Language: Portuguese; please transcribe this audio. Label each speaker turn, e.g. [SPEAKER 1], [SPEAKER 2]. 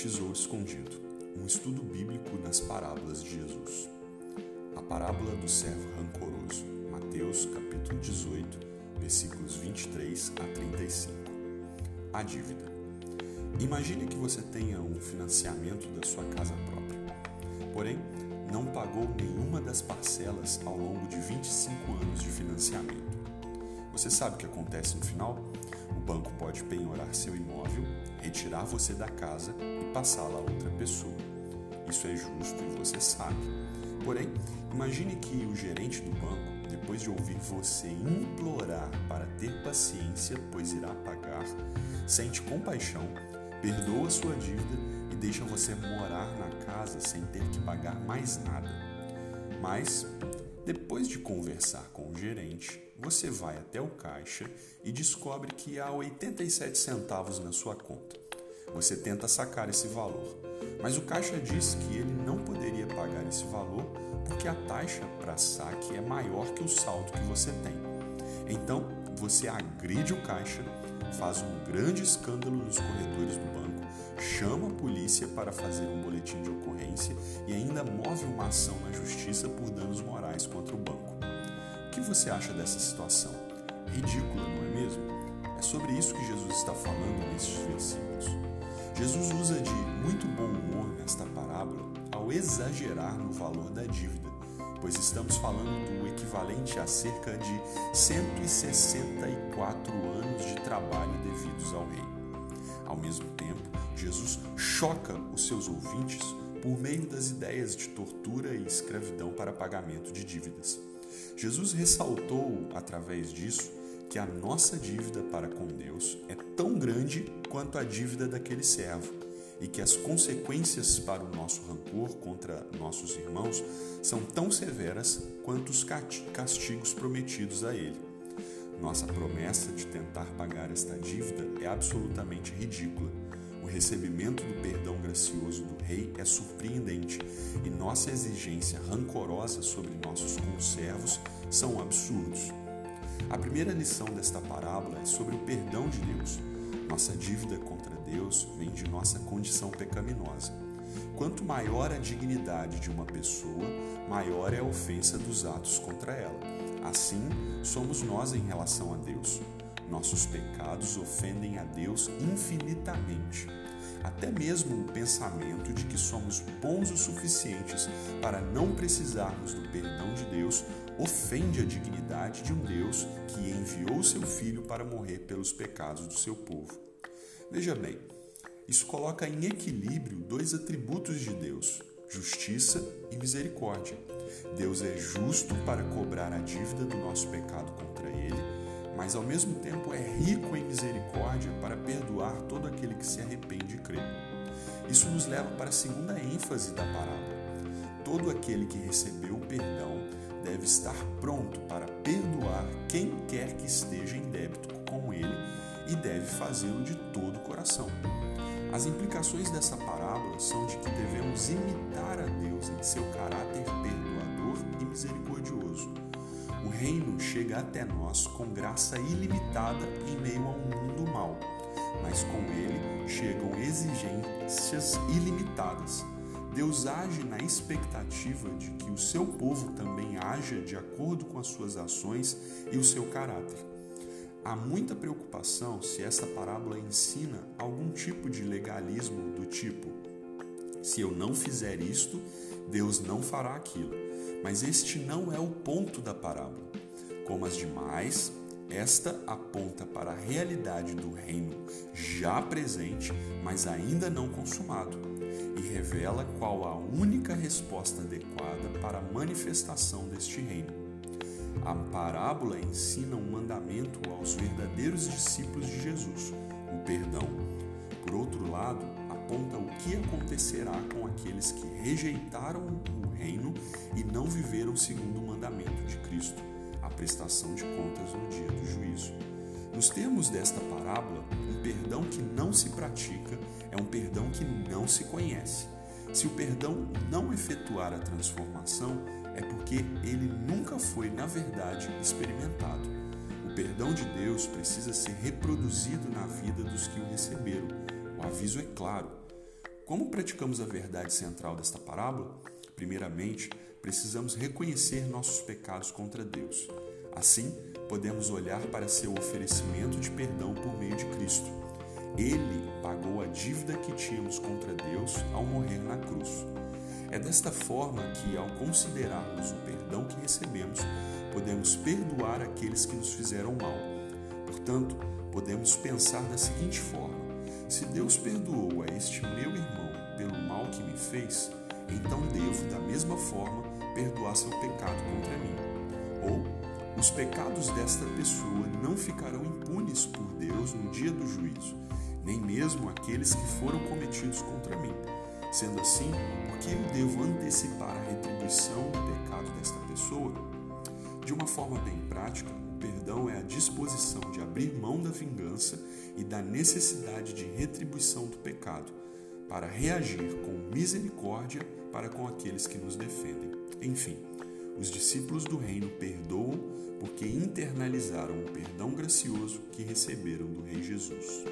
[SPEAKER 1] Tesouro Escondido, um estudo bíblico nas parábolas de Jesus. A parábola do servo rancoroso, Mateus capítulo 18, versículos 23 a 35. A dívida. Imagine que você tenha um financiamento da sua casa própria. Porém, não pagou nenhuma das parcelas ao longo de 25 anos de financiamento. Você sabe o que acontece no final? Banco pode penhorar seu imóvel, retirar você da casa e passá-la a outra pessoa. Isso é justo e você sabe. Porém, imagine que o gerente do banco, depois de ouvir você implorar para ter paciência, pois irá pagar, sente compaixão, perdoa sua dívida e deixa você morar na casa sem ter que pagar mais nada. Mas, depois de conversar com o gerente, você vai até o caixa e descobre que há 87 centavos na sua conta. Você tenta sacar esse valor, mas o caixa diz que ele não poderia pagar esse valor porque a taxa para saque é maior que o saldo que você tem. Então, você agride o caixa, faz um grande escândalo nos corredores do banco, chama a polícia para fazer um boletim de ocorrência ainda move uma ação na justiça por danos morais contra o banco. O que você acha dessa situação? Ridícula, não é mesmo? É sobre isso que Jesus está falando nesses versículos. Jesus usa de muito bom humor nesta parábola ao exagerar no valor da dívida, pois estamos falando do equivalente a cerca de 164 anos de trabalho devidos ao rei. Ao mesmo tempo, Jesus choca os seus ouvintes por meio das ideias de tortura e escravidão para pagamento de dívidas. Jesus ressaltou, através disso, que a nossa dívida para com Deus é tão grande quanto a dívida daquele servo e que as consequências para o nosso rancor contra nossos irmãos são tão severas quanto os castigos prometidos a ele. Nossa promessa de tentar pagar esta dívida é absolutamente ridícula. Recebimento do perdão gracioso do Rei é surpreendente e nossa exigência rancorosa sobre nossos conservos são absurdos. A primeira lição desta parábola é sobre o perdão de Deus. Nossa dívida contra Deus vem de nossa condição pecaminosa. Quanto maior a dignidade de uma pessoa, maior é a ofensa dos atos contra ela. Assim, somos nós em relação a Deus. Nossos pecados ofendem a Deus infinitamente. Até mesmo o pensamento de que somos bons o suficientes para não precisarmos do perdão de Deus ofende a dignidade de um Deus que enviou seu Filho para morrer pelos pecados do seu povo. Veja bem, isso coloca em equilíbrio dois atributos de Deus: justiça e misericórdia. Deus é justo para cobrar a dívida do nosso pecado contra ele, mas ao mesmo tempo é rico em misericórdia para perdoar todo aquele que se arrepende e crê. Isso nos leva para a segunda ênfase da parábola. Todo aquele que recebeu o perdão deve estar pronto para perdoar quem quer que esteja em débito com ele e deve fazê-lo de todo o coração. As implicações dessa parábola são de que devemos imitar a Deus em seu caráter perdoador e misericordioso. O reino chega até nós com graça ilimitada em meio a um mundo mau, mas com ele chegam exigências ilimitadas Deus age na expectativa de que o seu povo também haja de acordo com as suas ações e o seu caráter. Há muita preocupação se essa parábola ensina algum tipo de legalismo do tipo: se eu não fizer isto, Deus não fará aquilo. Mas este não é o ponto da parábola. Como as demais, esta aponta para a realidade do reino já presente, mas ainda não consumado, e revela qual a única resposta adequada para a manifestação deste reino. A parábola ensina um mandamento aos verdadeiros discípulos de Jesus, o perdão. Por outro lado, aponta o que acontecerá com aqueles que rejeitaram o reino e não viveram segundo o mandamento de Cristo a prestação de contas no dia do juízo. Nos termos desta parábola, um perdão que não se pratica é um perdão que não se conhece. Se o perdão não efetuar a transformação, é porque ele nunca foi, na verdade, experimentado. O perdão de Deus precisa ser reproduzido na vida dos que o receberam. O aviso é claro. Como praticamos a verdade central desta parábola? Primeiramente, precisamos reconhecer nossos pecados contra Deus. Assim, podemos olhar para seu oferecimento de perdão por meio de Cristo. Ele pagou a dívida que tínhamos contra Deus ao morrer na cruz. É desta forma que, ao considerarmos o perdão que recebemos, podemos perdoar aqueles que nos fizeram mal. Portanto, podemos pensar da seguinte forma: se Deus perdoou a este meu irmão pelo mal que me fez, então devo, da mesma forma, perdoar seu pecado contra mim. Ou, os pecados desta pessoa não ficarão impunes por Deus no dia do juízo, nem mesmo aqueles que foram cometidos contra mim. Sendo assim, por que eu devo antecipar a retribuição do pecado desta pessoa? De uma forma bem prática, o perdão é a disposição de abrir mão da vingança e da necessidade de retribuição do pecado, para reagir com misericórdia para com aqueles que nos defendem. Enfim, os discípulos do reino perdoam porque internalizaram o perdão gracioso que receberam do Rei Jesus.